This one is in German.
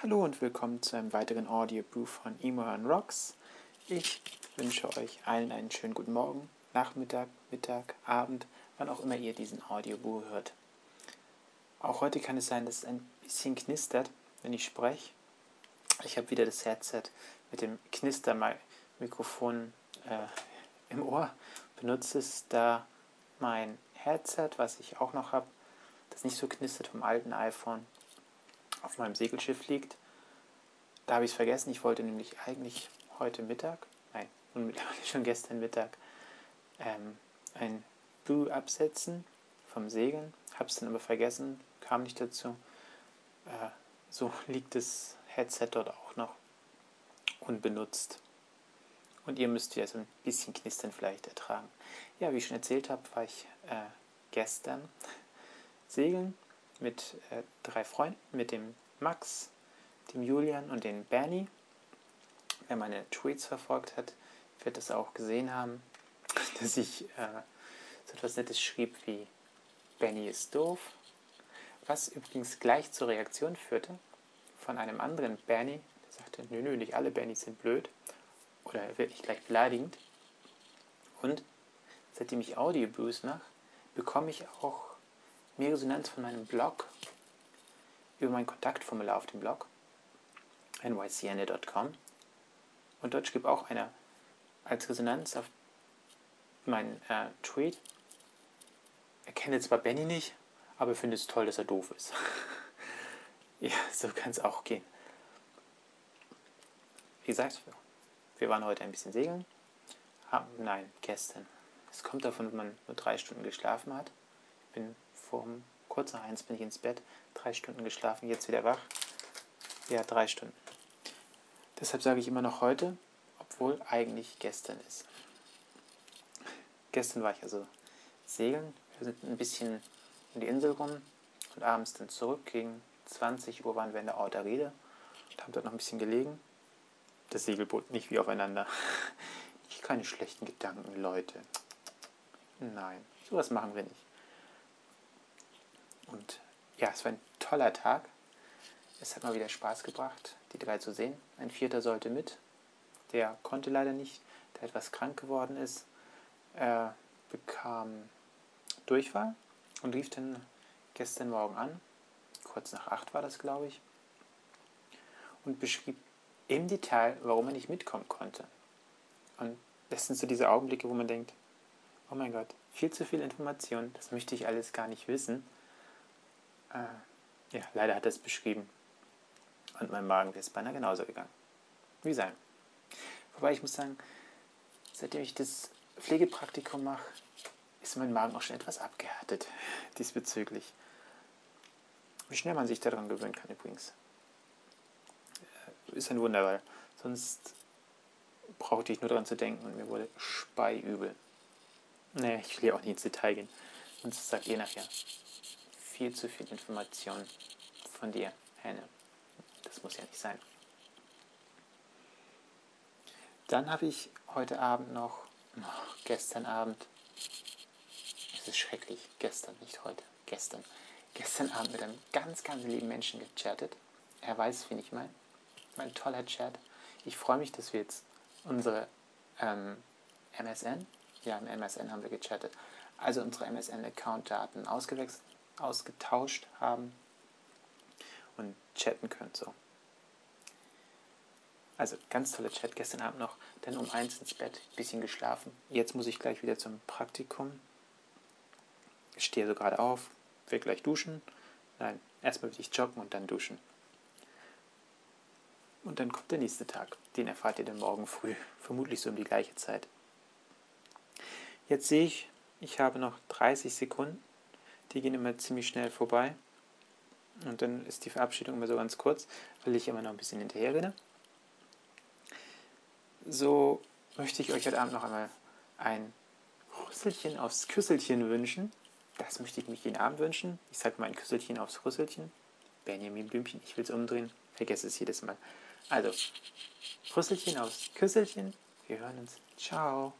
Hallo und willkommen zu einem weiteren Audioboo von Emo and Rocks. Ich wünsche euch allen einen schönen guten Morgen, Nachmittag, Mittag, Abend, wann auch immer ihr diesen Audioboo hört. Auch heute kann es sein, dass es ein bisschen knistert, wenn ich spreche. Ich habe wieder das Headset mit dem Knistermikrofon äh, im Ohr. Benutze es da mein Headset, was ich auch noch habe, das nicht so knistert vom alten iPhone auf meinem Segelschiff liegt. Da habe ich es vergessen. Ich wollte nämlich eigentlich heute Mittag, nein, schon gestern Mittag, ähm, ein Boo absetzen vom Segeln. Habe es dann aber vergessen, kam nicht dazu. Äh, so liegt das Headset dort auch noch unbenutzt. Und ihr müsst ja so ein bisschen Knistern vielleicht ertragen. Ja, wie ich schon erzählt habe, war ich äh, gestern segeln mit äh, drei Freunden, mit dem Max, dem Julian und dem Bernie. Wer meine Tweets verfolgt hat, wird das auch gesehen haben, dass ich äh, so etwas Nettes schrieb wie Benny ist doof, was übrigens gleich zur Reaktion führte von einem anderen Bernie, der sagte, nö, nö, nicht alle Bernys sind blöd oder wirklich gleich beleidigend. Und seitdem ich Audioboost mache, bekomme ich auch mehr Resonanz von meinem Blog über mein Kontaktformular auf dem Blog nycn.com und dort schrieb auch einer als Resonanz auf meinen äh, Tweet, er kennt zwar Benny nicht, aber findet es toll, dass er doof ist. ja, so kann es auch gehen. Wie gesagt, wir waren heute ein bisschen segeln. Haben, nein, gestern. Es kommt davon, wenn man nur drei Stunden geschlafen hat. Ich bin vor kurz nach eins bin ich ins Bett, drei Stunden geschlafen, jetzt wieder wach. Ja, drei Stunden. Deshalb sage ich immer noch heute, obwohl eigentlich gestern ist. Gestern war ich also segeln. Wir sind ein bisschen um die Insel rum und abends dann zurück. Gegen 20 Uhr waren wir in der Outer Rede und haben dort noch ein bisschen gelegen. Das Segelboot nicht wie aufeinander. Keine schlechten Gedanken, Leute. Nein, sowas machen wir nicht. Ja, es war ein toller Tag. Es hat mal wieder Spaß gebracht, die drei zu sehen. Ein vierter sollte mit. Der konnte leider nicht, der etwas krank geworden ist. Er bekam Durchfall und rief dann gestern Morgen an. Kurz nach acht war das, glaube ich. Und beschrieb im Detail, warum er nicht mitkommen konnte. Und das sind so diese Augenblicke, wo man denkt, oh mein Gott, viel zu viel Information, das möchte ich alles gar nicht wissen. Äh, ja, leider hat er es beschrieben. Und mein Magen ist beinahe genauso gegangen. Wie sein. Wobei ich muss sagen, seitdem ich das Pflegepraktikum mache, ist mein Magen auch schon etwas abgehärtet diesbezüglich. Wie schnell man sich daran gewöhnen kann übrigens. Äh, ist ein Wunder, weil sonst brauchte ich nur daran zu denken und mir wurde speiübel. Nee, ich will ja auch nicht ins Detail gehen. Sonst sagt ihr nachher viel zu viel Information von dir, Henne. Das muss ja nicht sein. Dann habe ich heute Abend noch, oh, gestern Abend, es ist schrecklich, gestern, nicht heute, gestern, gestern Abend mit einem ganz, ganz lieben Menschen gechattet. Er weiß, wen ich meine. Mein toller Chat. Ich freue mich, dass wir jetzt unsere ähm, MSN, ja, im MSN haben wir gechattet, also unsere MSN-Account-Daten ausgewechselt ausgetauscht haben und chatten könnt. So. Also ganz toller Chat gestern Abend noch. Dann um eins ins Bett, bisschen geschlafen. Jetzt muss ich gleich wieder zum Praktikum. Ich stehe so gerade auf, will gleich duschen. Nein, erstmal will ich joggen und dann duschen. Und dann kommt der nächste Tag. Den erfahrt ihr dann morgen früh. Vermutlich so um die gleiche Zeit. Jetzt sehe ich, ich habe noch 30 Sekunden die gehen immer ziemlich schnell vorbei. Und dann ist die Verabschiedung immer so ganz kurz, weil ich immer noch ein bisschen hinterher rede. So möchte ich euch heute Abend noch einmal ein Rüsselchen aufs Küsselchen wünschen. Das möchte ich mich jeden Abend wünschen. Ich sage mal ein Küsselchen aufs Rüsselchen. Benjamin Blümchen, ich will es umdrehen. Vergesse es jedes Mal. Also, Rüsselchen aufs Küsselchen. Wir hören uns. Ciao.